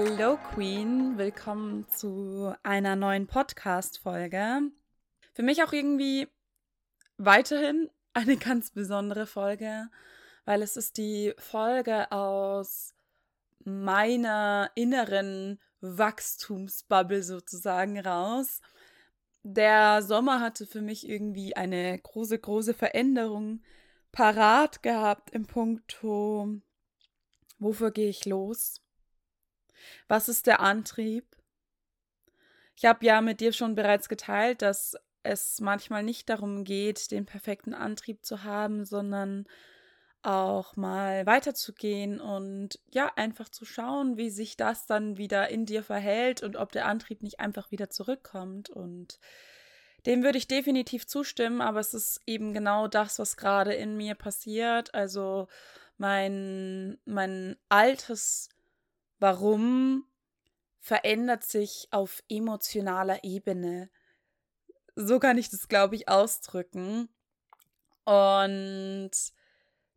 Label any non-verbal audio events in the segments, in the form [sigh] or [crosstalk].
Hello Queen, willkommen zu einer neuen Podcast-Folge. Für mich auch irgendwie weiterhin eine [laughs] ganz besondere Folge, weil es ist die Folge aus meiner inneren Wachstumsbubble sozusagen raus. Der Sommer hatte für mich irgendwie eine große, große Veränderung parat gehabt im Punkto, wofür gehe ich los? Was ist der Antrieb? Ich habe ja mit dir schon bereits geteilt, dass es manchmal nicht darum geht, den perfekten Antrieb zu haben, sondern auch mal weiterzugehen und ja, einfach zu schauen, wie sich das dann wieder in dir verhält und ob der Antrieb nicht einfach wieder zurückkommt. Und dem würde ich definitiv zustimmen, aber es ist eben genau das, was gerade in mir passiert. Also mein, mein altes Warum verändert sich auf emotionaler Ebene. So kann ich das, glaube ich, ausdrücken. Und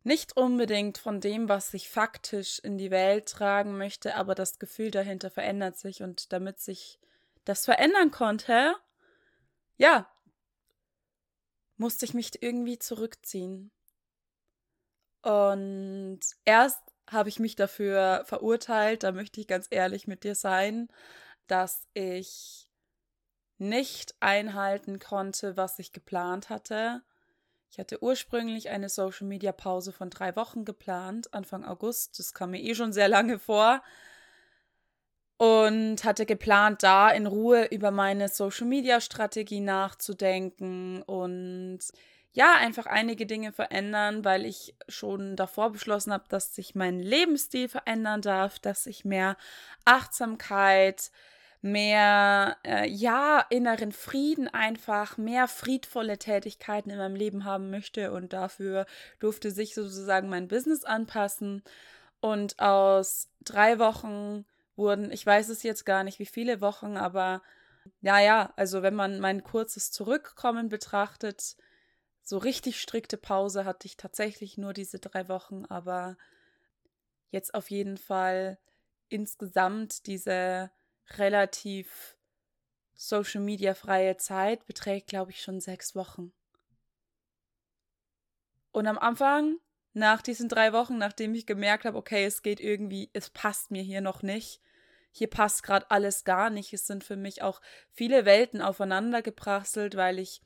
nicht unbedingt von dem, was ich faktisch in die Welt tragen möchte, aber das Gefühl dahinter verändert sich und damit sich das verändern konnte, ja, musste ich mich irgendwie zurückziehen. Und erst habe ich mich dafür verurteilt, da möchte ich ganz ehrlich mit dir sein, dass ich nicht einhalten konnte, was ich geplant hatte. Ich hatte ursprünglich eine Social Media Pause von drei Wochen geplant, Anfang August. Das kam mir eh schon sehr lange vor. Und hatte geplant, da in Ruhe über meine Social Media Strategie nachzudenken und ja, einfach einige Dinge verändern, weil ich schon davor beschlossen habe, dass sich mein Lebensstil verändern darf, dass ich mehr Achtsamkeit, mehr, äh, ja, inneren Frieden einfach, mehr friedvolle Tätigkeiten in meinem Leben haben möchte. Und dafür durfte sich sozusagen mein Business anpassen. Und aus drei Wochen wurden, ich weiß es jetzt gar nicht, wie viele Wochen, aber ja, ja, also wenn man mein kurzes Zurückkommen betrachtet, so richtig strikte Pause hatte ich tatsächlich nur diese drei Wochen, aber jetzt auf jeden Fall insgesamt diese relativ Social Media freie Zeit beträgt, glaube ich, schon sechs Wochen. Und am Anfang, nach diesen drei Wochen, nachdem ich gemerkt habe, okay, es geht irgendwie, es passt mir hier noch nicht, hier passt gerade alles gar nicht, es sind für mich auch viele Welten aufeinander geprasselt, weil ich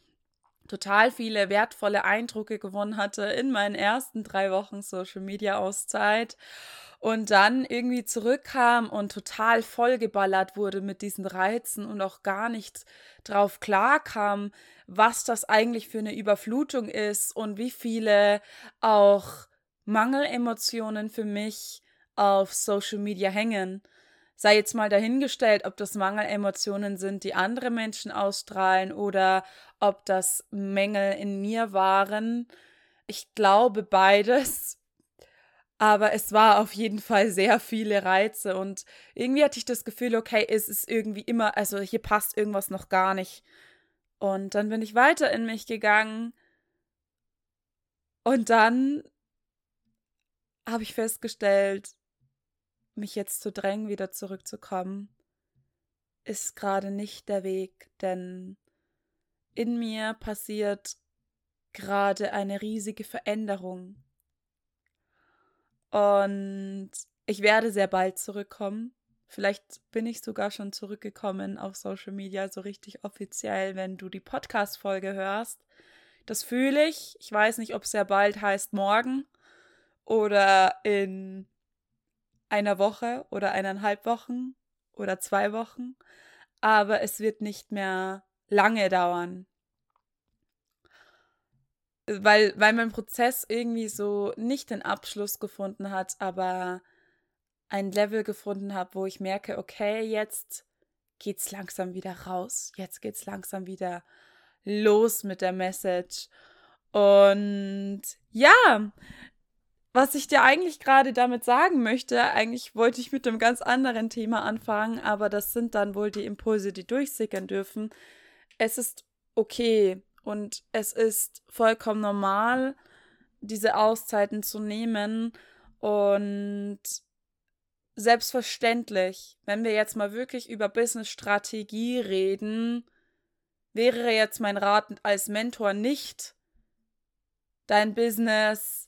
total viele wertvolle Eindrücke gewonnen hatte in meinen ersten drei Wochen Social Media Auszeit und dann irgendwie zurückkam und total vollgeballert wurde mit diesen Reizen und auch gar nicht drauf klarkam, was das eigentlich für eine Überflutung ist und wie viele auch Mangelemotionen für mich auf Social Media hängen sei jetzt mal dahingestellt, ob das Mangelemotionen sind, die andere Menschen ausstrahlen oder ob das Mängel in mir waren. Ich glaube beides. Aber es war auf jeden Fall sehr viele Reize und irgendwie hatte ich das Gefühl, okay, es ist irgendwie immer, also hier passt irgendwas noch gar nicht. Und dann bin ich weiter in mich gegangen und dann habe ich festgestellt, mich jetzt zu drängen, wieder zurückzukommen, ist gerade nicht der Weg, denn in mir passiert gerade eine riesige Veränderung. Und ich werde sehr bald zurückkommen. Vielleicht bin ich sogar schon zurückgekommen auf Social Media, so richtig offiziell, wenn du die Podcast-Folge hörst. Das fühle ich. Ich weiß nicht, ob sehr bald heißt morgen oder in einer Woche oder eineinhalb Wochen oder zwei Wochen, aber es wird nicht mehr lange dauern. Weil, weil mein Prozess irgendwie so nicht den Abschluss gefunden hat, aber ein Level gefunden habe, wo ich merke, okay, jetzt geht's langsam wieder raus. Jetzt geht's langsam wieder los mit der Message. Und ja, was ich dir eigentlich gerade damit sagen möchte, eigentlich wollte ich mit einem ganz anderen Thema anfangen, aber das sind dann wohl die Impulse, die durchsickern dürfen. Es ist okay und es ist vollkommen normal, diese Auszeiten zu nehmen und selbstverständlich, wenn wir jetzt mal wirklich über Business-Strategie reden, wäre jetzt mein Rat als Mentor nicht, dein Business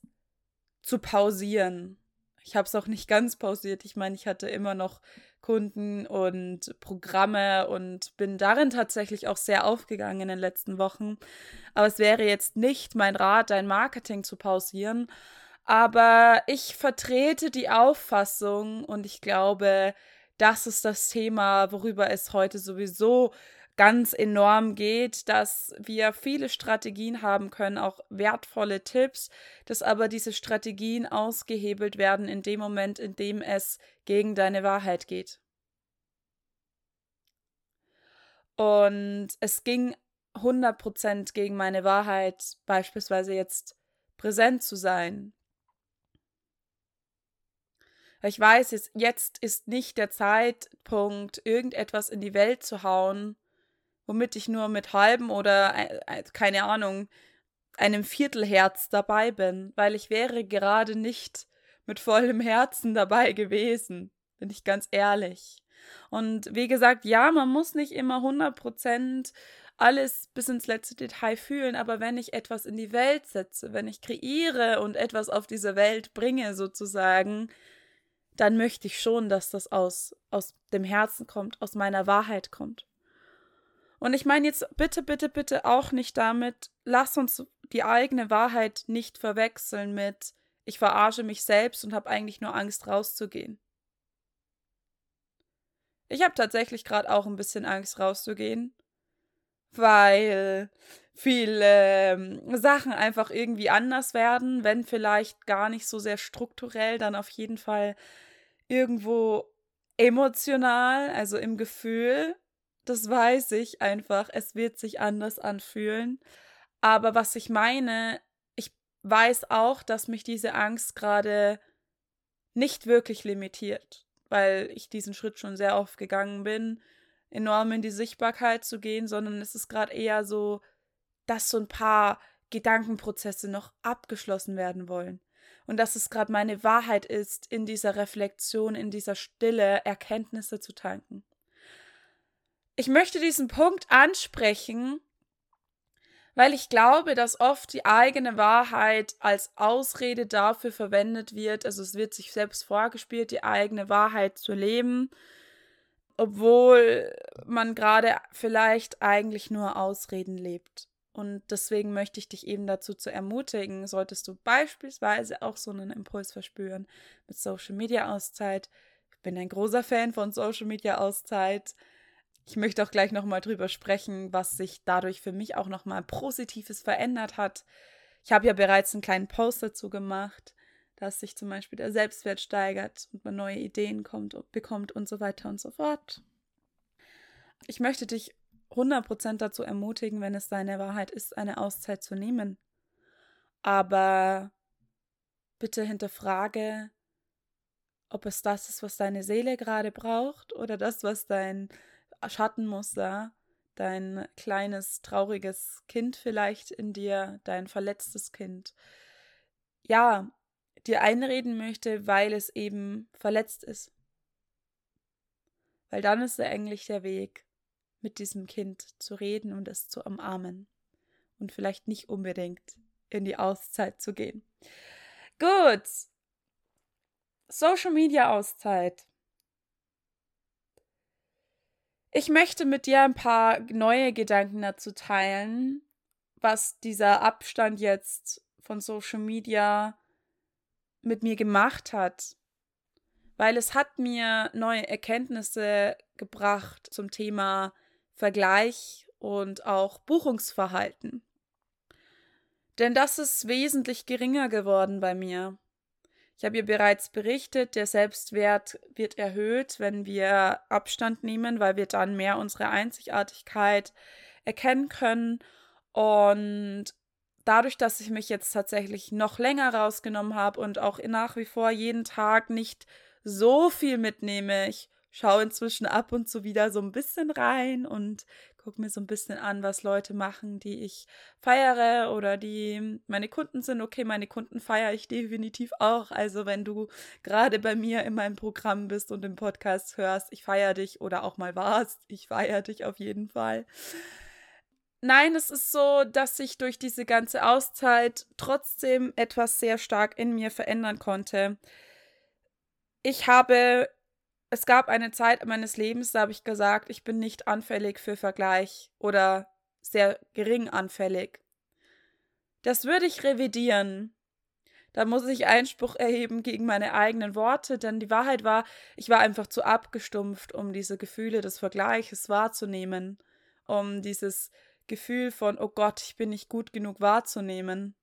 zu pausieren. Ich habe es auch nicht ganz pausiert. Ich meine, ich hatte immer noch Kunden und Programme und bin darin tatsächlich auch sehr aufgegangen in den letzten Wochen. Aber es wäre jetzt nicht mein Rat, dein Marketing zu pausieren. Aber ich vertrete die Auffassung und ich glaube, das ist das Thema, worüber es heute sowieso ganz enorm geht, dass wir viele Strategien haben können, auch wertvolle Tipps, dass aber diese Strategien ausgehebelt werden in dem Moment, in dem es gegen deine Wahrheit geht. Und es ging 100% gegen meine Wahrheit, beispielsweise jetzt präsent zu sein. Ich weiß, jetzt ist nicht der Zeitpunkt, irgendetwas in die Welt zu hauen, womit ich nur mit halbem oder äh, äh, keine Ahnung, einem Viertelherz dabei bin, weil ich wäre gerade nicht mit vollem Herzen dabei gewesen, bin ich ganz ehrlich. Und wie gesagt, ja, man muss nicht immer 100% alles bis ins letzte Detail fühlen, aber wenn ich etwas in die Welt setze, wenn ich kreiere und etwas auf diese Welt bringe sozusagen, dann möchte ich schon, dass das aus, aus dem Herzen kommt, aus meiner Wahrheit kommt. Und ich meine jetzt bitte, bitte, bitte auch nicht damit, lass uns die eigene Wahrheit nicht verwechseln mit, ich verarsche mich selbst und habe eigentlich nur Angst rauszugehen. Ich habe tatsächlich gerade auch ein bisschen Angst rauszugehen, weil viele ähm, Sachen einfach irgendwie anders werden, wenn vielleicht gar nicht so sehr strukturell, dann auf jeden Fall irgendwo emotional, also im Gefühl das weiß ich einfach. Es wird sich anders anfühlen. Aber was ich meine, ich weiß auch, dass mich diese Angst gerade nicht wirklich limitiert, weil ich diesen Schritt schon sehr oft gegangen bin, enorm in die Sichtbarkeit zu gehen, sondern es ist gerade eher so, dass so ein paar Gedankenprozesse noch abgeschlossen werden wollen. Und dass es gerade meine Wahrheit ist, in dieser Reflexion, in dieser Stille Erkenntnisse zu tanken ich möchte diesen Punkt ansprechen, weil ich glaube, dass oft die eigene Wahrheit als Ausrede dafür verwendet wird, also es wird sich selbst vorgespielt, die eigene Wahrheit zu leben, obwohl man gerade vielleicht eigentlich nur Ausreden lebt. Und deswegen möchte ich dich eben dazu zu ermutigen, solltest du beispielsweise auch so einen Impuls verspüren mit Social Media Auszeit. Ich bin ein großer Fan von Social Media Auszeit. Ich möchte auch gleich nochmal drüber sprechen, was sich dadurch für mich auch nochmal Positives verändert hat. Ich habe ja bereits einen kleinen Post dazu gemacht, dass sich zum Beispiel der Selbstwert steigert und man neue Ideen kommt, bekommt und so weiter und so fort. Ich möchte dich 100% dazu ermutigen, wenn es deine Wahrheit ist, eine Auszeit zu nehmen. Aber bitte hinterfrage, ob es das ist, was deine Seele gerade braucht oder das, was dein Schattenmuster, dein kleines, trauriges Kind vielleicht in dir, dein verletztes Kind, ja, dir einreden möchte, weil es eben verletzt ist. Weil dann ist eigentlich der Weg, mit diesem Kind zu reden und es zu umarmen. Und vielleicht nicht unbedingt in die Auszeit zu gehen. Gut. Social Media Auszeit. Ich möchte mit dir ein paar neue Gedanken dazu teilen, was dieser Abstand jetzt von Social Media mit mir gemacht hat. Weil es hat mir neue Erkenntnisse gebracht zum Thema Vergleich und auch Buchungsverhalten. Denn das ist wesentlich geringer geworden bei mir. Ich habe ihr bereits berichtet, der Selbstwert wird erhöht, wenn wir Abstand nehmen, weil wir dann mehr unsere Einzigartigkeit erkennen können. Und dadurch, dass ich mich jetzt tatsächlich noch länger rausgenommen habe und auch nach wie vor jeden Tag nicht so viel mitnehme, ich schaue inzwischen ab und zu wieder so ein bisschen rein und gucke mir so ein bisschen an, was Leute machen, die ich feiere oder die meine Kunden sind. Okay, meine Kunden feiere ich definitiv auch. Also wenn du gerade bei mir in meinem Programm bist und im Podcast hörst, ich feiere dich oder auch mal warst, ich feiere dich auf jeden Fall. Nein, es ist so, dass sich durch diese ganze Auszeit trotzdem etwas sehr stark in mir verändern konnte. Ich habe es gab eine Zeit meines Lebens, da habe ich gesagt, ich bin nicht anfällig für Vergleich oder sehr gering anfällig. Das würde ich revidieren. Da muss ich Einspruch erheben gegen meine eigenen Worte, denn die Wahrheit war, ich war einfach zu abgestumpft, um diese Gefühle des Vergleiches wahrzunehmen, um dieses Gefühl von, oh Gott, ich bin nicht gut genug wahrzunehmen.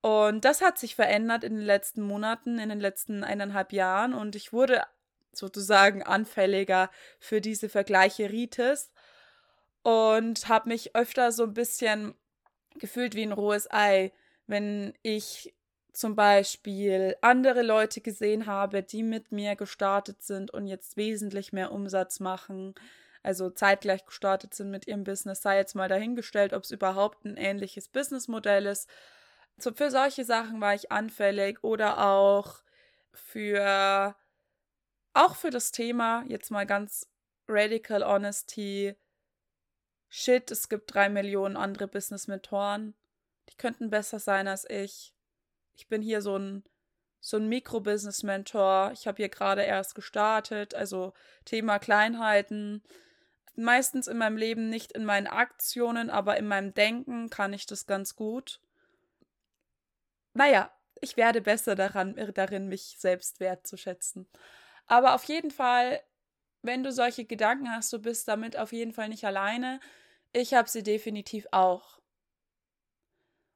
Und das hat sich verändert in den letzten Monaten, in den letzten eineinhalb Jahren und ich wurde sozusagen anfälliger für diese Vergleiche Rites und habe mich öfter so ein bisschen gefühlt wie ein rohes Ei, wenn ich zum Beispiel andere Leute gesehen habe, die mit mir gestartet sind und jetzt wesentlich mehr Umsatz machen, also zeitgleich gestartet sind mit ihrem Business, sei jetzt mal dahingestellt, ob es überhaupt ein ähnliches Businessmodell ist. Für solche Sachen war ich anfällig oder auch für auch für das Thema, jetzt mal ganz radical honesty, shit, es gibt drei Millionen andere Business-Mentoren, die könnten besser sein als ich. Ich bin hier so ein, so ein Mikro-Business-Mentor. Ich habe hier gerade erst gestartet, also Thema Kleinheiten. Meistens in meinem Leben nicht in meinen Aktionen, aber in meinem Denken kann ich das ganz gut. Naja, ich werde besser daran, darin, mich selbst wertzuschätzen. Aber auf jeden Fall, wenn du solche Gedanken hast, du bist damit auf jeden Fall nicht alleine. Ich habe sie definitiv auch.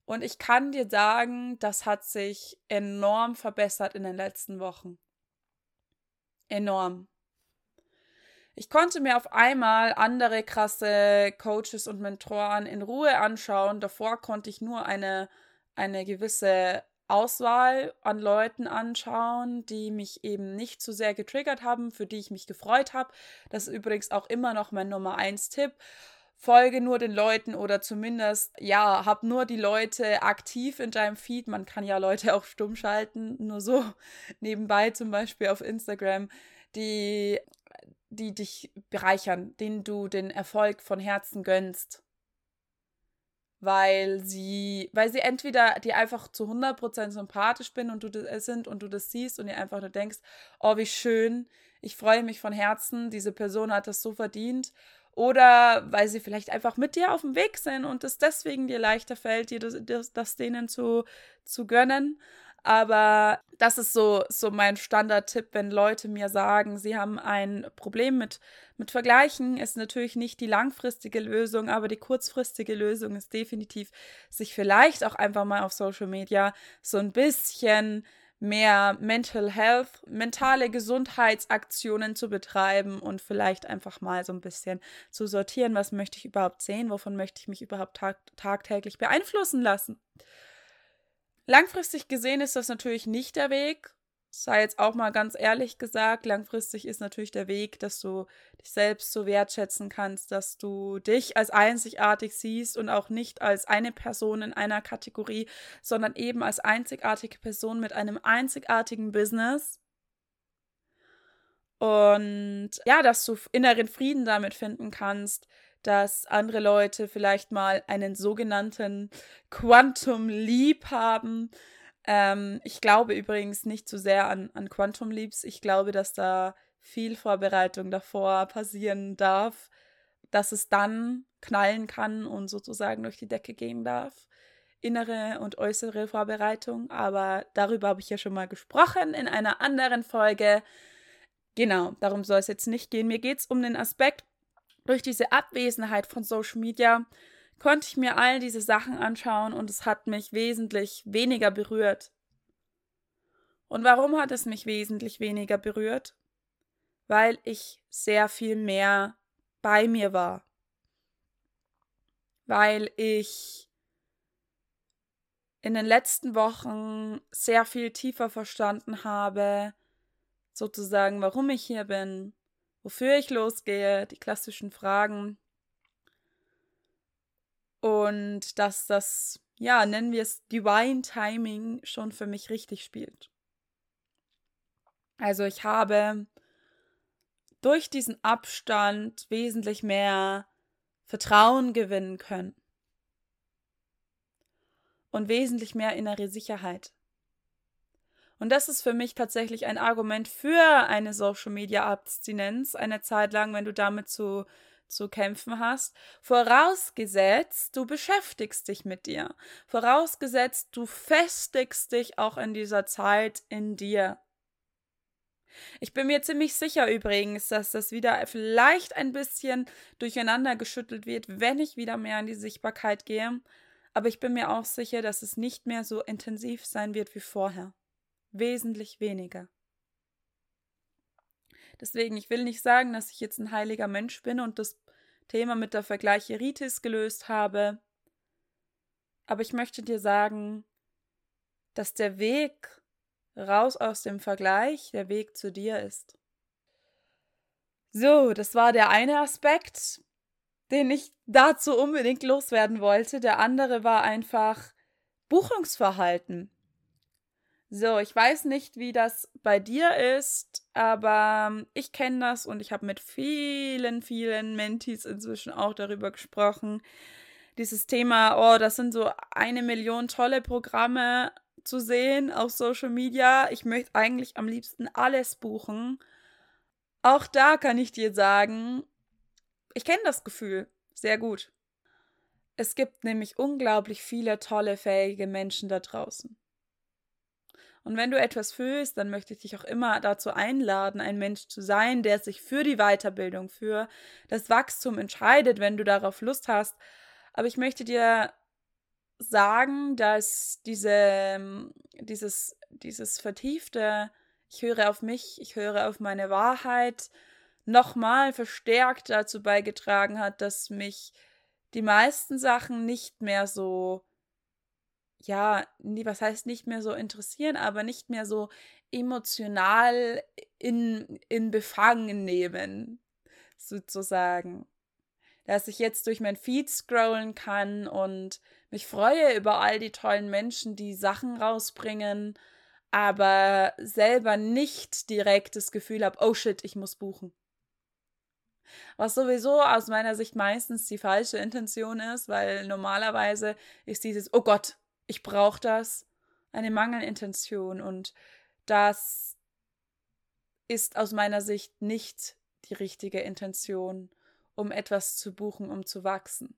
Und ich kann dir sagen, das hat sich enorm verbessert in den letzten Wochen. Enorm. Ich konnte mir auf einmal andere krasse Coaches und Mentoren in Ruhe anschauen. Davor konnte ich nur eine, eine gewisse Auswahl an Leuten anschauen, die mich eben nicht zu so sehr getriggert haben, für die ich mich gefreut habe. Das ist übrigens auch immer noch mein Nummer 1 Tipp. Folge nur den Leuten oder zumindest, ja, hab nur die Leute aktiv in deinem Feed. Man kann ja Leute auch stumm schalten, nur so [laughs] nebenbei zum Beispiel auf Instagram, die, die dich bereichern, denen du den Erfolg von Herzen gönnst weil sie, weil sie entweder dir einfach zu 100% sympathisch bin und du das, äh, sind und du das siehst und dir einfach nur denkst, oh, wie schön, ich freue mich von Herzen, diese Person hat das so verdient. Oder weil sie vielleicht einfach mit dir auf dem Weg sind und es deswegen dir leichter fällt, dir das, das, das denen zu, zu gönnen. Aber das ist so, so mein Standardtipp, wenn Leute mir sagen, sie haben ein Problem mit, mit Vergleichen, ist natürlich nicht die langfristige Lösung, aber die kurzfristige Lösung ist definitiv, sich vielleicht auch einfach mal auf Social Media so ein bisschen mehr Mental Health, mentale Gesundheitsaktionen zu betreiben und vielleicht einfach mal so ein bisschen zu sortieren, was möchte ich überhaupt sehen, wovon möchte ich mich überhaupt tag tagtäglich beeinflussen lassen. Langfristig gesehen ist das natürlich nicht der Weg. Sei jetzt auch mal ganz ehrlich gesagt, langfristig ist natürlich der Weg, dass du dich selbst so wertschätzen kannst, dass du dich als einzigartig siehst und auch nicht als eine Person in einer Kategorie, sondern eben als einzigartige Person mit einem einzigartigen Business. Und ja, dass du inneren Frieden damit finden kannst, dass andere Leute vielleicht mal einen sogenannten Quantum Leap haben. Ähm, ich glaube übrigens nicht so sehr an, an Quantum Leaps. Ich glaube, dass da viel Vorbereitung davor passieren darf, dass es dann knallen kann und sozusagen durch die Decke gehen darf. Innere und äußere Vorbereitung, aber darüber habe ich ja schon mal gesprochen in einer anderen Folge. Genau, darum soll es jetzt nicht gehen. Mir geht es um den Aspekt, durch diese Abwesenheit von Social Media konnte ich mir all diese Sachen anschauen und es hat mich wesentlich weniger berührt. Und warum hat es mich wesentlich weniger berührt? Weil ich sehr viel mehr bei mir war. Weil ich in den letzten Wochen sehr viel tiefer verstanden habe, sozusagen, warum ich hier bin, wofür ich losgehe, die klassischen Fragen. Und dass das, ja, nennen wir es Divine Timing schon für mich richtig spielt. Also ich habe durch diesen Abstand wesentlich mehr Vertrauen gewinnen können und wesentlich mehr innere Sicherheit. Und das ist für mich tatsächlich ein Argument für eine Social Media Abstinenz, eine Zeit lang, wenn du damit zu, zu kämpfen hast. Vorausgesetzt, du beschäftigst dich mit dir. Vorausgesetzt, du festigst dich auch in dieser Zeit in dir. Ich bin mir ziemlich sicher übrigens, dass das wieder vielleicht ein bisschen durcheinander geschüttelt wird, wenn ich wieder mehr in die Sichtbarkeit gehe. Aber ich bin mir auch sicher, dass es nicht mehr so intensiv sein wird wie vorher. Wesentlich weniger. Deswegen, ich will nicht sagen, dass ich jetzt ein heiliger Mensch bin und das Thema mit der Vergleicheritis gelöst habe. Aber ich möchte dir sagen, dass der Weg raus aus dem Vergleich der Weg zu dir ist. So, das war der eine Aspekt, den ich dazu unbedingt loswerden wollte. Der andere war einfach Buchungsverhalten. So, ich weiß nicht, wie das bei dir ist, aber ich kenne das und ich habe mit vielen, vielen Mentis inzwischen auch darüber gesprochen. Dieses Thema, oh, das sind so eine Million tolle Programme zu sehen auf Social Media. Ich möchte eigentlich am liebsten alles buchen. Auch da kann ich dir sagen, ich kenne das Gefühl sehr gut. Es gibt nämlich unglaublich viele tolle, fähige Menschen da draußen. Und wenn du etwas fühlst, dann möchte ich dich auch immer dazu einladen, ein Mensch zu sein, der sich für die Weiterbildung, für das Wachstum entscheidet, wenn du darauf Lust hast. Aber ich möchte dir sagen, dass diese, ähm, dieses, dieses vertiefte, ich höre auf mich, ich höre auf meine Wahrheit, nochmal verstärkt dazu beigetragen hat, dass mich die meisten Sachen nicht mehr so, ja, was heißt nicht mehr so interessieren, aber nicht mehr so emotional in, in Befangen nehmen, sozusagen dass ich jetzt durch mein Feed scrollen kann und mich freue über all die tollen Menschen, die Sachen rausbringen, aber selber nicht direkt das Gefühl habe, oh shit, ich muss buchen. Was sowieso aus meiner Sicht meistens die falsche Intention ist, weil normalerweise ist dieses, oh Gott, ich brauche das, eine Mangelintention und das ist aus meiner Sicht nicht die richtige Intention um etwas zu buchen, um zu wachsen.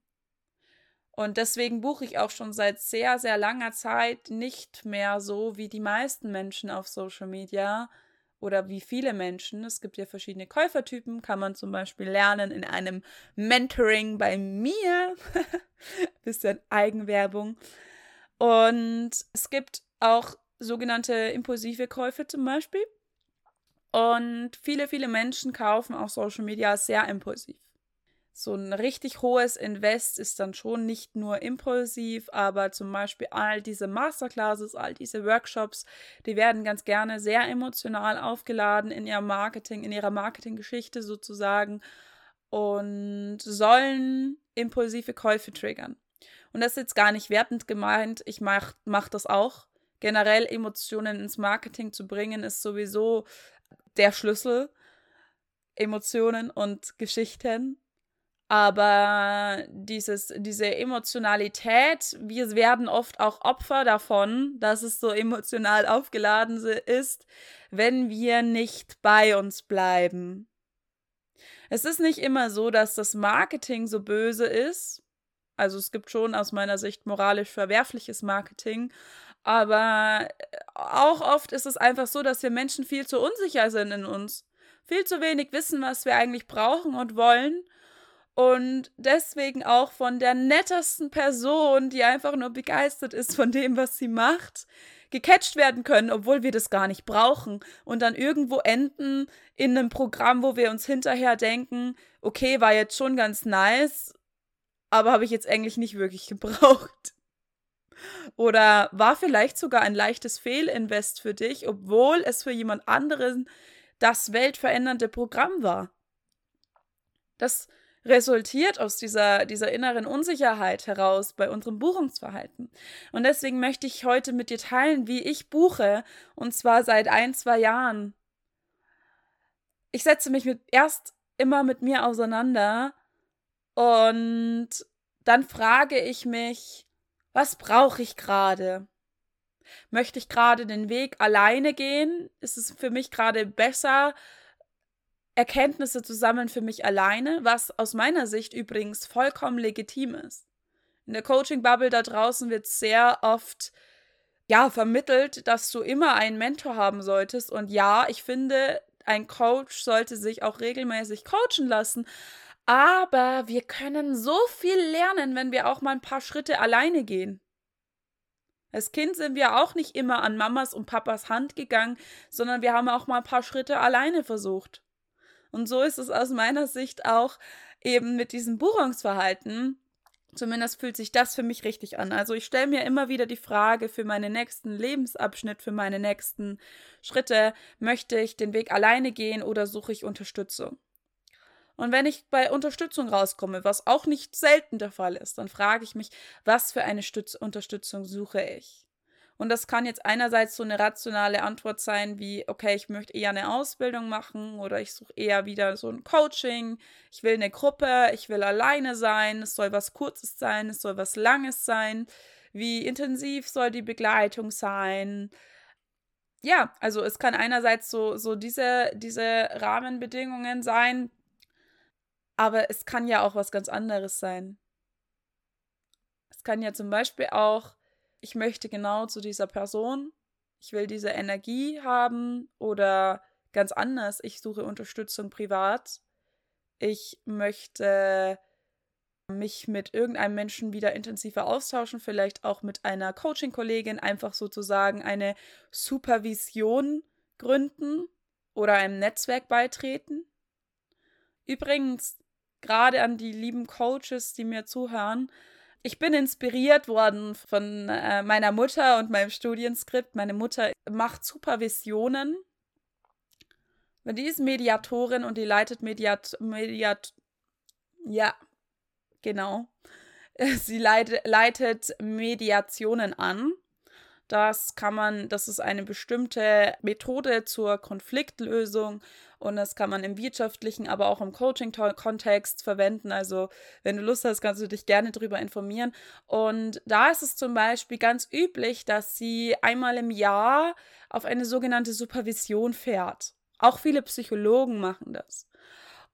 Und deswegen buche ich auch schon seit sehr, sehr langer Zeit nicht mehr so wie die meisten Menschen auf Social Media oder wie viele Menschen. Es gibt ja verschiedene Käufertypen, kann man zum Beispiel lernen in einem Mentoring bei mir. [laughs] Bisschen Eigenwerbung. Und es gibt auch sogenannte impulsive Käufe zum Beispiel. Und viele, viele Menschen kaufen auf Social Media sehr impulsiv so ein richtig hohes Invest ist dann schon nicht nur impulsiv, aber zum Beispiel all diese Masterclasses, all diese Workshops, die werden ganz gerne sehr emotional aufgeladen in ihrem Marketing, in ihrer Marketinggeschichte sozusagen und sollen impulsive Käufe triggern. Und das ist jetzt gar nicht wertend gemeint, ich mache mach das auch. Generell Emotionen ins Marketing zu bringen, ist sowieso der Schlüssel. Emotionen und Geschichten aber dieses, diese Emotionalität, wir werden oft auch Opfer davon, dass es so emotional aufgeladen ist, wenn wir nicht bei uns bleiben. Es ist nicht immer so, dass das Marketing so böse ist. Also es gibt schon aus meiner Sicht moralisch verwerfliches Marketing. Aber auch oft ist es einfach so, dass wir Menschen viel zu unsicher sind in uns. Viel zu wenig wissen, was wir eigentlich brauchen und wollen und deswegen auch von der nettesten Person, die einfach nur begeistert ist von dem, was sie macht, gecatcht werden können, obwohl wir das gar nicht brauchen und dann irgendwo enden in einem Programm, wo wir uns hinterher denken, okay, war jetzt schon ganz nice, aber habe ich jetzt eigentlich nicht wirklich [laughs] gebraucht. Oder war vielleicht sogar ein leichtes Fehlinvest für dich, obwohl es für jemand anderen das weltverändernde Programm war. Das resultiert aus dieser, dieser inneren Unsicherheit heraus bei unserem Buchungsverhalten. Und deswegen möchte ich heute mit dir teilen, wie ich buche, und zwar seit ein, zwei Jahren. Ich setze mich mit, erst immer mit mir auseinander und dann frage ich mich, was brauche ich gerade? Möchte ich gerade den Weg alleine gehen? Ist es für mich gerade besser, Erkenntnisse zu sammeln für mich alleine, was aus meiner Sicht übrigens vollkommen legitim ist. In der Coaching-Bubble da draußen wird sehr oft ja vermittelt, dass du immer einen Mentor haben solltest. Und ja, ich finde, ein Coach sollte sich auch regelmäßig coachen lassen. Aber wir können so viel lernen, wenn wir auch mal ein paar Schritte alleine gehen. Als Kind sind wir auch nicht immer an Mamas und Papas Hand gegangen, sondern wir haben auch mal ein paar Schritte alleine versucht. Und so ist es aus meiner Sicht auch eben mit diesem Buchungsverhalten. Zumindest fühlt sich das für mich richtig an. Also ich stelle mir immer wieder die Frage für meinen nächsten Lebensabschnitt, für meine nächsten Schritte, möchte ich den Weg alleine gehen oder suche ich Unterstützung? Und wenn ich bei Unterstützung rauskomme, was auch nicht selten der Fall ist, dann frage ich mich, was für eine Stütz Unterstützung suche ich? Und das kann jetzt einerseits so eine rationale Antwort sein, wie, okay, ich möchte eher eine Ausbildung machen oder ich suche eher wieder so ein Coaching, ich will eine Gruppe, ich will alleine sein, es soll was Kurzes sein, es soll was Langes sein, wie intensiv soll die Begleitung sein. Ja, also es kann einerseits so, so diese, diese Rahmenbedingungen sein, aber es kann ja auch was ganz anderes sein. Es kann ja zum Beispiel auch ich möchte genau zu dieser Person, ich will diese Energie haben oder ganz anders, ich suche Unterstützung privat, ich möchte mich mit irgendeinem Menschen wieder intensiver austauschen, vielleicht auch mit einer Coaching-Kollegin, einfach sozusagen eine Supervision gründen oder einem Netzwerk beitreten. Übrigens, gerade an die lieben Coaches, die mir zuhören, ich bin inspiriert worden von äh, meiner Mutter und meinem Studienskript. Meine Mutter macht Supervisionen. Die ist Mediatorin und die leitet Mediat, Mediat, ja, genau. [laughs] Sie leitet, leitet Mediationen an. Das kann man, das ist eine bestimmte Methode zur Konfliktlösung und das kann man im wirtschaftlichen, aber auch im Coaching-Kontext verwenden. Also, wenn du Lust hast, kannst du dich gerne darüber informieren. Und da ist es zum Beispiel ganz üblich, dass sie einmal im Jahr auf eine sogenannte Supervision fährt. Auch viele Psychologen machen das.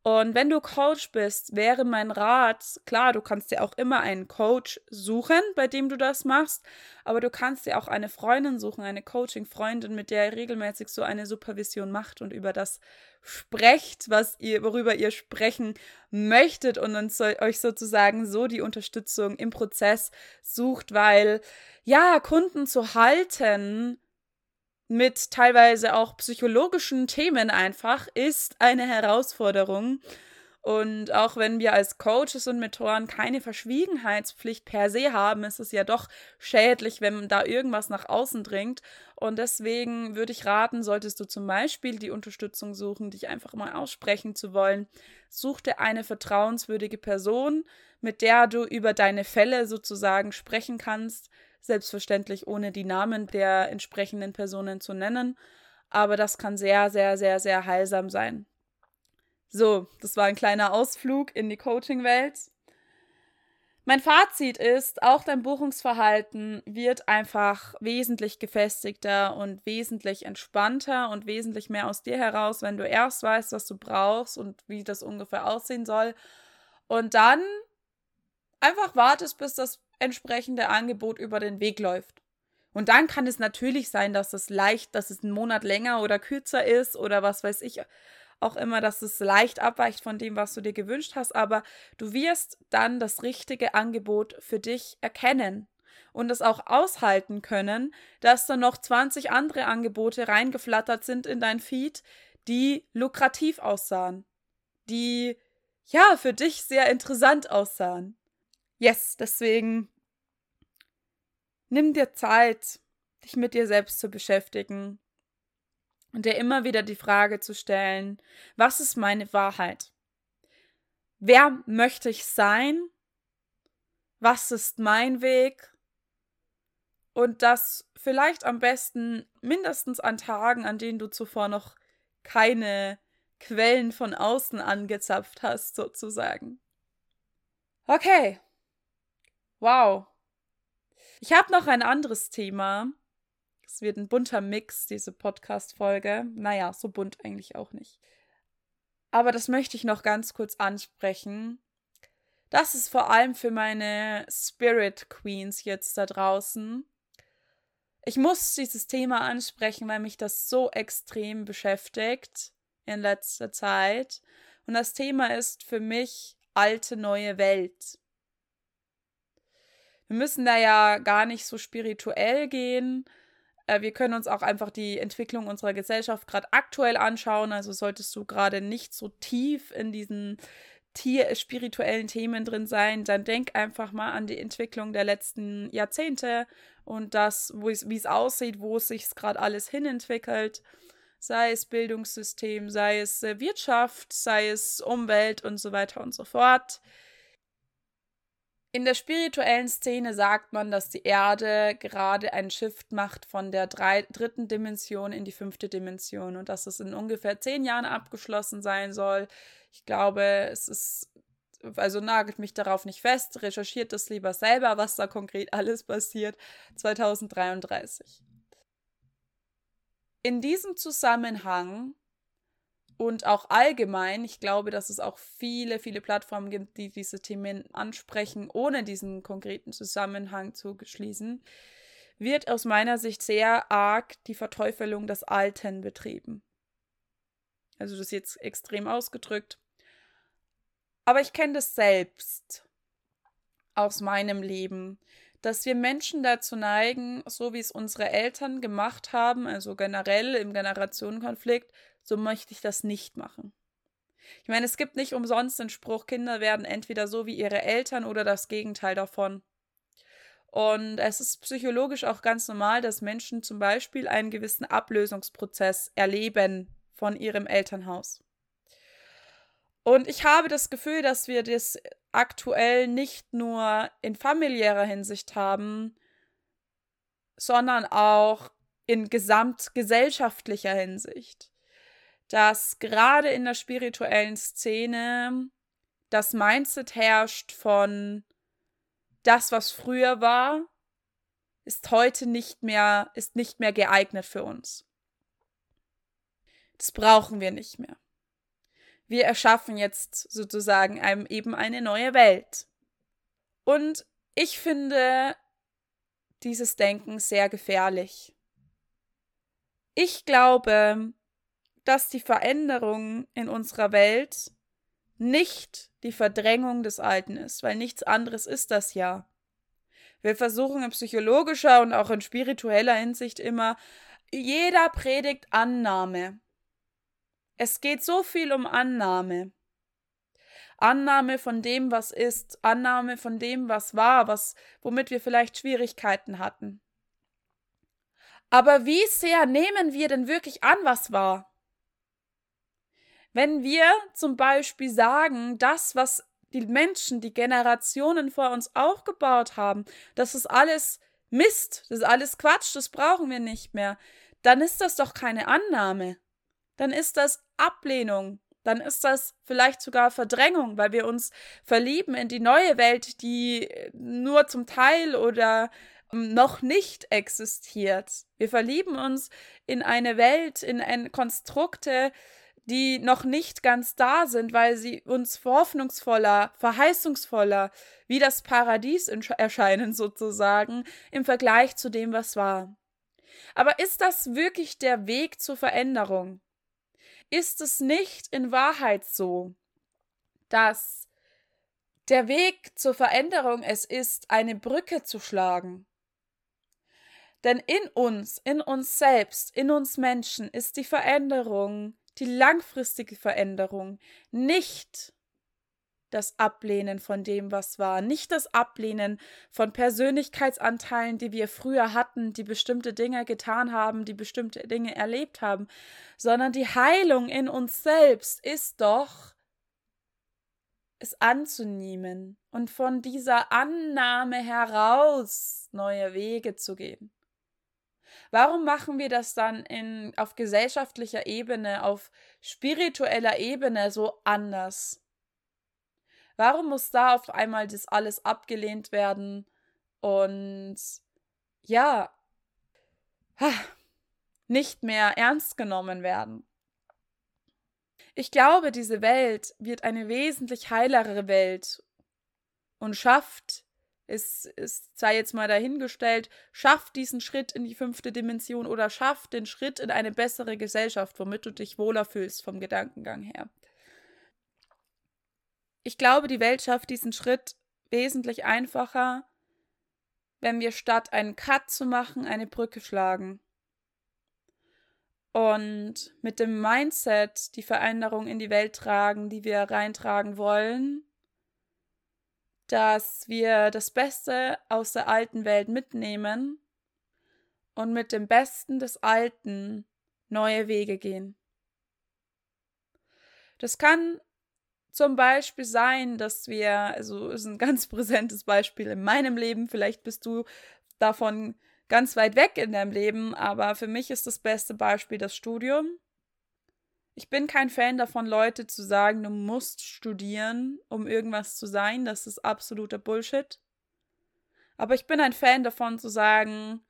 Und wenn du Coach bist, wäre mein Rat, klar, du kannst dir auch immer einen Coach suchen, bei dem du das machst, aber du kannst dir auch eine Freundin suchen, eine Coaching-Freundin, mit der ihr regelmäßig so eine Supervision macht und über das sprecht, was ihr, worüber ihr sprechen möchtet und uns, euch sozusagen so die Unterstützung im Prozess sucht, weil ja, Kunden zu halten, mit teilweise auch psychologischen Themen einfach ist eine Herausforderung. Und auch wenn wir als Coaches und Mentoren keine Verschwiegenheitspflicht per se haben, ist es ja doch schädlich, wenn da irgendwas nach außen dringt. Und deswegen würde ich raten, solltest du zum Beispiel die Unterstützung suchen, dich einfach mal aussprechen zu wollen, such dir eine vertrauenswürdige Person, mit der du über deine Fälle sozusagen sprechen kannst, selbstverständlich ohne die Namen der entsprechenden Personen zu nennen. Aber das kann sehr, sehr, sehr, sehr heilsam sein. So, das war ein kleiner Ausflug in die Coaching-Welt. Mein Fazit ist, auch dein Buchungsverhalten wird einfach wesentlich gefestigter und wesentlich entspannter und wesentlich mehr aus dir heraus, wenn du erst weißt, was du brauchst und wie das ungefähr aussehen soll. Und dann einfach wartest, bis das entsprechende Angebot über den Weg läuft. Und dann kann es natürlich sein, dass es leicht, dass es einen Monat länger oder kürzer ist oder was weiß ich auch immer, dass es leicht abweicht von dem, was du dir gewünscht hast, aber du wirst dann das richtige Angebot für dich erkennen und es auch aushalten können, dass da noch 20 andere Angebote reingeflattert sind in dein Feed, die lukrativ aussahen, die ja für dich sehr interessant aussahen. Yes, deswegen nimm dir Zeit, dich mit dir selbst zu beschäftigen. und dir immer wieder die Frage zu stellen, was ist meine Wahrheit? Wer möchte ich sein? Was ist mein Weg? Und das vielleicht am besten mindestens an Tagen, an denen du zuvor noch keine Quellen von außen angezapft hast, sozusagen. Okay. Wow. Ich habe noch ein anderes Thema. Es wird ein bunter Mix, diese Podcast-Folge. Naja, so bunt eigentlich auch nicht. Aber das möchte ich noch ganz kurz ansprechen. Das ist vor allem für meine Spirit Queens jetzt da draußen. Ich muss dieses Thema ansprechen, weil mich das so extrem beschäftigt in letzter Zeit. Und das Thema ist für mich alte neue Welt. Wir müssen da ja gar nicht so spirituell gehen. Äh, wir können uns auch einfach die Entwicklung unserer Gesellschaft gerade aktuell anschauen. Also solltest du gerade nicht so tief in diesen spirituellen Themen drin sein, dann denk einfach mal an die Entwicklung der letzten Jahrzehnte und das, wie es aussieht, wo es sich gerade alles hinentwickelt sei es Bildungssystem, sei es äh, Wirtschaft, sei es Umwelt und so weiter und so fort. In der spirituellen Szene sagt man, dass die Erde gerade einen Shift macht von der drei, dritten Dimension in die fünfte Dimension und dass es in ungefähr zehn Jahren abgeschlossen sein soll. Ich glaube, es ist, also nagelt mich darauf nicht fest, recherchiert das lieber selber, was da konkret alles passiert. 2033. In diesem Zusammenhang und auch allgemein, ich glaube, dass es auch viele, viele Plattformen gibt, die diese Themen ansprechen, ohne diesen konkreten Zusammenhang zu schließen, wird aus meiner Sicht sehr arg die Verteufelung des Alten betrieben. Also das ist jetzt extrem ausgedrückt. Aber ich kenne das selbst aus meinem Leben, dass wir Menschen dazu neigen, so wie es unsere Eltern gemacht haben, also generell im Generationenkonflikt, so möchte ich das nicht machen. Ich meine, es gibt nicht umsonst den Spruch, Kinder werden entweder so wie ihre Eltern oder das Gegenteil davon. Und es ist psychologisch auch ganz normal, dass Menschen zum Beispiel einen gewissen Ablösungsprozess erleben von ihrem Elternhaus. Und ich habe das Gefühl, dass wir das aktuell nicht nur in familiärer Hinsicht haben, sondern auch in gesamtgesellschaftlicher Hinsicht. Dass gerade in der spirituellen Szene das Mindset herrscht von das, was früher war, ist heute nicht mehr, ist nicht mehr geeignet für uns. Das brauchen wir nicht mehr wir erschaffen jetzt sozusagen einem eben eine neue Welt. Und ich finde dieses Denken sehr gefährlich. Ich glaube, dass die Veränderung in unserer Welt nicht die Verdrängung des Alten ist, weil nichts anderes ist das ja. Wir versuchen in psychologischer und auch in spiritueller Hinsicht immer, jeder predigt Annahme. Es geht so viel um Annahme. Annahme von dem, was ist, Annahme von dem, was war, was, womit wir vielleicht Schwierigkeiten hatten. Aber wie sehr nehmen wir denn wirklich an, was war? Wenn wir zum Beispiel sagen, das, was die Menschen, die Generationen vor uns aufgebaut haben, das ist alles Mist, das ist alles Quatsch, das brauchen wir nicht mehr, dann ist das doch keine Annahme dann ist das Ablehnung. Dann ist das vielleicht sogar Verdrängung, weil wir uns verlieben in die neue Welt, die nur zum Teil oder ähm, noch nicht existiert. Wir verlieben uns in eine Welt, in ein Konstrukte, die noch nicht ganz da sind, weil sie uns hoffnungsvoller, verheißungsvoller, wie das Paradies erscheinen [laughs] sozusagen, im Vergleich zu dem, was war. Aber ist das wirklich der Weg zur Veränderung? ist es nicht in Wahrheit so, dass der Weg zur Veränderung es ist, eine Brücke zu schlagen. Denn in uns, in uns selbst, in uns Menschen ist die Veränderung, die langfristige Veränderung nicht das Ablehnen von dem, was war, nicht das Ablehnen von Persönlichkeitsanteilen, die wir früher hatten, die bestimmte Dinge getan haben, die bestimmte Dinge erlebt haben, sondern die Heilung in uns selbst ist doch, es anzunehmen und von dieser Annahme heraus neue Wege zu gehen. Warum machen wir das dann in, auf gesellschaftlicher Ebene, auf spiritueller Ebene so anders? Warum muss da auf einmal das alles abgelehnt werden und ja, nicht mehr ernst genommen werden? Ich glaube, diese Welt wird eine wesentlich heilere Welt und schafft, es, es sei jetzt mal dahingestellt, schafft diesen Schritt in die fünfte Dimension oder schafft den Schritt in eine bessere Gesellschaft, womit du dich wohler fühlst vom Gedankengang her. Ich glaube, die Welt schafft diesen Schritt wesentlich einfacher, wenn wir statt einen Cut zu machen, eine Brücke schlagen. Und mit dem Mindset die Veränderung in die Welt tragen, die wir reintragen wollen, dass wir das Beste aus der alten Welt mitnehmen und mit dem Besten des Alten neue Wege gehen. Das kann zum Beispiel sein, dass wir, also ist ein ganz [laughs] präsentes Beispiel in meinem Leben, vielleicht bist du davon ganz weit weg in deinem Leben, aber für mich ist das beste Beispiel das Studium. Ich bin kein Fan davon, Leute zu sagen, du musst studieren, um irgendwas zu sein. Das ist absoluter Bullshit. Aber ich bin ein Fan davon zu sagen,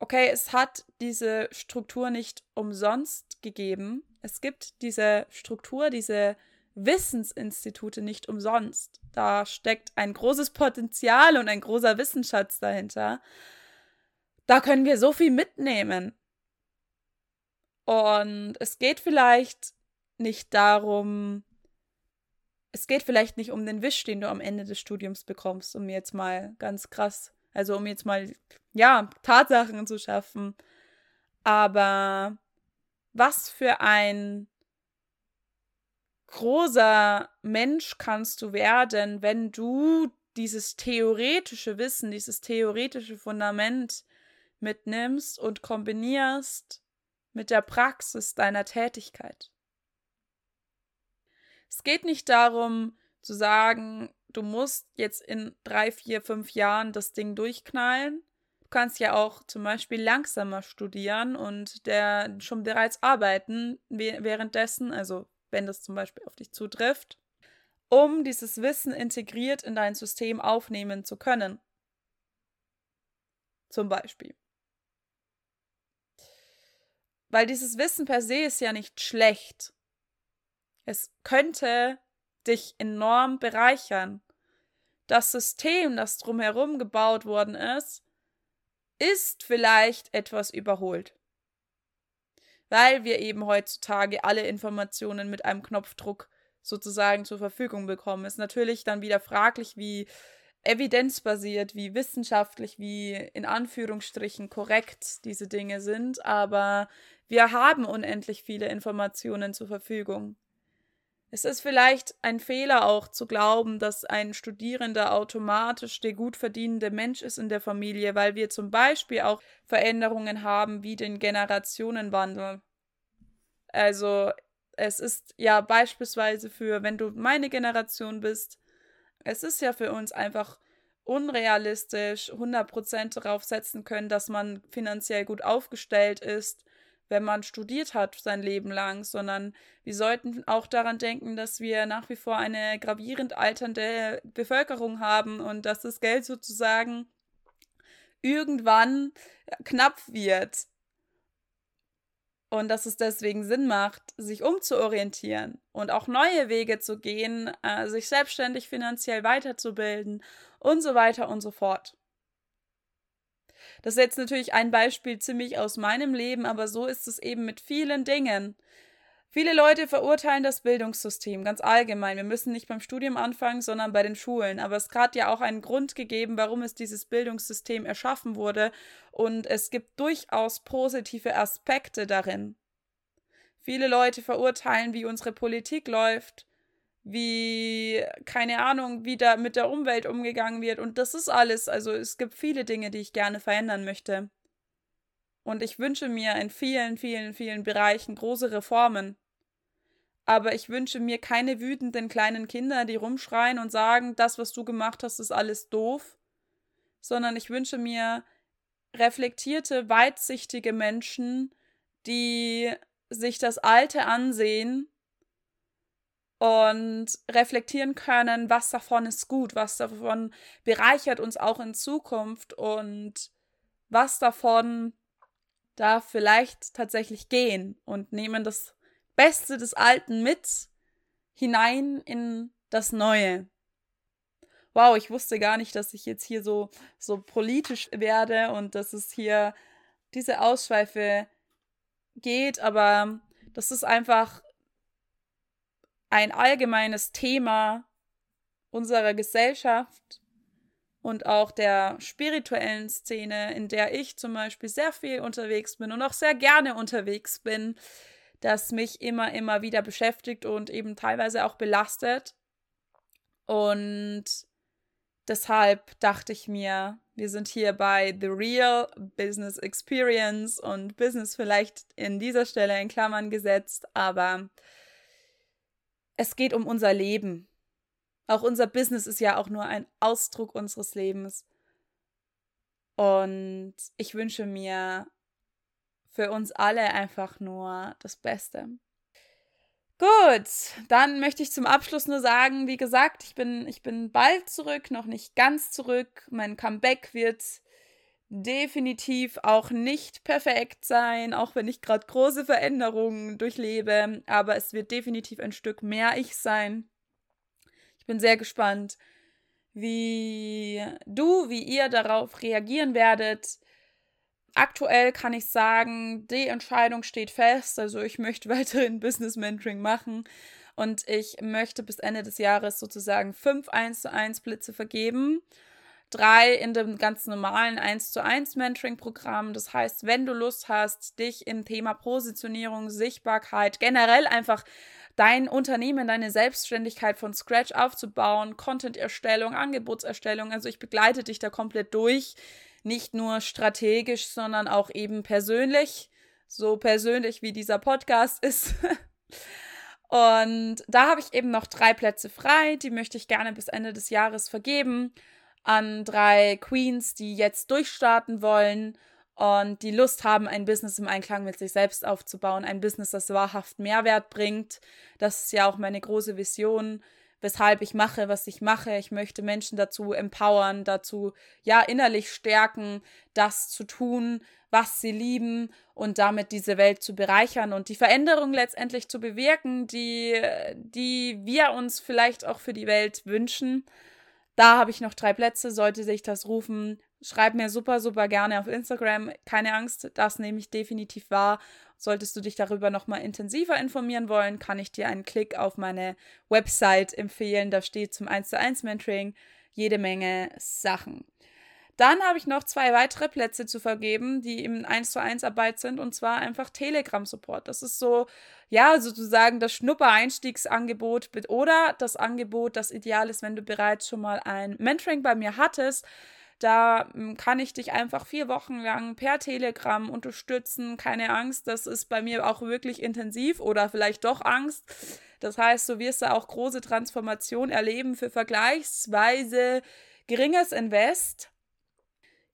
okay, es hat diese Struktur nicht umsonst gegeben. Es gibt diese Struktur, diese Wissensinstitute nicht umsonst. Da steckt ein großes Potenzial und ein großer Wissensschatz dahinter. Da können wir so viel mitnehmen. Und es geht vielleicht nicht darum, es geht vielleicht nicht um den Wisch, den du am Ende des Studiums bekommst, um jetzt mal ganz krass, also um jetzt mal, ja, Tatsachen zu schaffen. Aber was für ein großer Mensch kannst du werden, wenn du dieses theoretische Wissen, dieses theoretische Fundament mitnimmst und kombinierst mit der Praxis deiner Tätigkeit. Es geht nicht darum zu sagen, du musst jetzt in drei, vier, fünf Jahren das Ding durchknallen. Du kannst ja auch zum Beispiel langsamer studieren und der schon bereits arbeiten währenddessen, also wenn das zum Beispiel auf dich zutrifft, um dieses Wissen integriert in dein System aufnehmen zu können. Zum Beispiel. Weil dieses Wissen per se ist ja nicht schlecht. Es könnte dich enorm bereichern. Das System, das drumherum gebaut worden ist, ist vielleicht etwas überholt weil wir eben heutzutage alle Informationen mit einem Knopfdruck sozusagen zur Verfügung bekommen. Ist natürlich dann wieder fraglich, wie evidenzbasiert, wie wissenschaftlich, wie in Anführungsstrichen korrekt diese Dinge sind, aber wir haben unendlich viele Informationen zur Verfügung. Es ist vielleicht ein Fehler auch zu glauben, dass ein Studierender automatisch der gut verdienende Mensch ist in der Familie, weil wir zum Beispiel auch Veränderungen haben wie den Generationenwandel. Also es ist ja beispielsweise für, wenn du meine Generation bist, es ist ja für uns einfach unrealistisch 100% darauf setzen können, dass man finanziell gut aufgestellt ist wenn man studiert hat sein Leben lang, sondern wir sollten auch daran denken, dass wir nach wie vor eine gravierend alternde Bevölkerung haben und dass das Geld sozusagen irgendwann knapp wird. Und dass es deswegen Sinn macht, sich umzuorientieren und auch neue Wege zu gehen, äh, sich selbstständig finanziell weiterzubilden und so weiter und so fort. Das ist jetzt natürlich ein Beispiel ziemlich aus meinem Leben, aber so ist es eben mit vielen Dingen. Viele Leute verurteilen das Bildungssystem ganz allgemein. Wir müssen nicht beim Studium anfangen, sondern bei den Schulen. Aber es hat ja auch einen Grund gegeben, warum es dieses Bildungssystem erschaffen wurde. Und es gibt durchaus positive Aspekte darin. Viele Leute verurteilen, wie unsere Politik läuft, wie, keine Ahnung, wie da mit der Umwelt umgegangen wird. Und das ist alles. Also es gibt viele Dinge, die ich gerne verändern möchte. Und ich wünsche mir in vielen, vielen, vielen Bereichen große Reformen. Aber ich wünsche mir keine wütenden kleinen Kinder, die rumschreien und sagen, das, was du gemacht hast, ist alles doof. Sondern ich wünsche mir reflektierte, weitsichtige Menschen, die sich das Alte ansehen und reflektieren können, was davon ist gut, was davon bereichert uns auch in Zukunft und was davon darf vielleicht tatsächlich gehen und nehmen das Beste des Alten mit hinein in das Neue. Wow, ich wusste gar nicht, dass ich jetzt hier so, so politisch werde und dass es hier diese Ausschweife geht, aber das ist einfach ein allgemeines Thema unserer Gesellschaft und auch der spirituellen Szene, in der ich zum Beispiel sehr viel unterwegs bin und auch sehr gerne unterwegs bin, das mich immer, immer wieder beschäftigt und eben teilweise auch belastet. Und deshalb dachte ich mir, wir sind hier bei The Real Business Experience und Business vielleicht in dieser Stelle in Klammern gesetzt, aber es geht um unser Leben. Auch unser Business ist ja auch nur ein Ausdruck unseres Lebens. Und ich wünsche mir für uns alle einfach nur das Beste. Gut, dann möchte ich zum Abschluss nur sagen, wie gesagt, ich bin, ich bin bald zurück, noch nicht ganz zurück. Mein Comeback wird definitiv auch nicht perfekt sein, auch wenn ich gerade große Veränderungen durchlebe, aber es wird definitiv ein Stück mehr ich sein. Bin sehr gespannt, wie du, wie ihr darauf reagieren werdet. Aktuell kann ich sagen, die Entscheidung steht fest, also ich möchte [laughs] weiterhin Business Mentoring machen und ich möchte bis Ende des Jahres sozusagen fünf 1 zu 1 Blitze vergeben drei in dem ganz normalen 1 zu 1 Mentoring-Programm. Das heißt, wenn du Lust hast, dich im Thema Positionierung, Sichtbarkeit, generell einfach dein Unternehmen, deine Selbstständigkeit von Scratch aufzubauen, Content-Erstellung, Angebotserstellung, also ich begleite dich da komplett durch, nicht nur strategisch, sondern auch eben persönlich, so persönlich wie dieser Podcast ist. [laughs] Und da habe ich eben noch drei Plätze frei, die möchte ich gerne bis Ende des Jahres vergeben an drei Queens, die jetzt durchstarten wollen und die Lust haben, ein Business im Einklang mit sich selbst aufzubauen, ein Business, das wahrhaft Mehrwert bringt. Das ist ja auch meine große Vision, weshalb ich mache, was ich mache. Ich möchte Menschen dazu empowern, dazu ja innerlich stärken, das zu tun, was sie lieben und damit diese Welt zu bereichern und die Veränderung letztendlich zu bewirken, die, die wir uns vielleicht auch für die Welt wünschen. Da habe ich noch drei Plätze, sollte sich das rufen. Schreib mir super, super gerne auf Instagram. Keine Angst, das nehme ich definitiv wahr. Solltest du dich darüber nochmal intensiver informieren wollen, kann ich dir einen Klick auf meine Website empfehlen. Da steht zum 1 zu 1 Mentoring jede Menge Sachen. Dann habe ich noch zwei weitere Plätze zu vergeben, die im 1 zu 1 Arbeit sind, und zwar einfach Telegram-Support. Das ist so, ja, sozusagen das Schnupper-Einstiegsangebot oder das Angebot, das ideal ist, wenn du bereits schon mal ein Mentoring bei mir hattest. Da hm, kann ich dich einfach vier Wochen lang per Telegram unterstützen. Keine Angst, das ist bei mir auch wirklich intensiv oder vielleicht doch Angst. Das heißt, du wirst da auch große Transformation erleben für vergleichsweise geringes Invest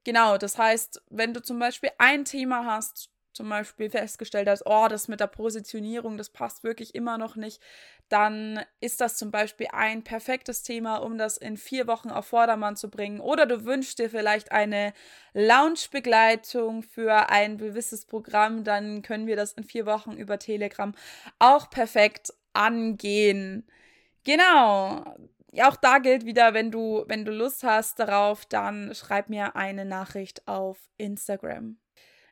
Genau, das heißt, wenn du zum Beispiel ein Thema hast, zum Beispiel festgestellt hast, oh, das mit der Positionierung, das passt wirklich immer noch nicht, dann ist das zum Beispiel ein perfektes Thema, um das in vier Wochen auf Vordermann zu bringen. Oder du wünschst dir vielleicht eine Launch-Begleitung für ein gewisses Programm, dann können wir das in vier Wochen über Telegram auch perfekt angehen. Genau, auch da gilt wieder, wenn du, wenn du Lust hast darauf, dann schreib mir eine Nachricht auf Instagram.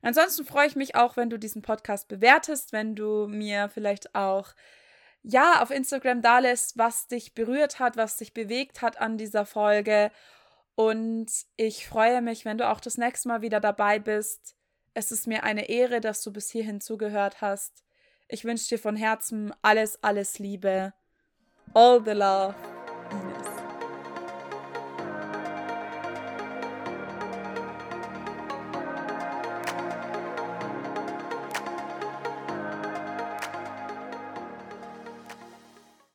Ansonsten freue ich mich auch, wenn du diesen Podcast bewertest, wenn du mir vielleicht auch ja auf Instagram da lässt, was dich berührt hat, was dich bewegt hat an dieser Folge. Und ich freue mich, wenn du auch das nächste Mal wieder dabei bist. Es ist mir eine Ehre, dass du bis hierhin zugehört hast. Ich wünsche dir von Herzen alles, alles Liebe All the love.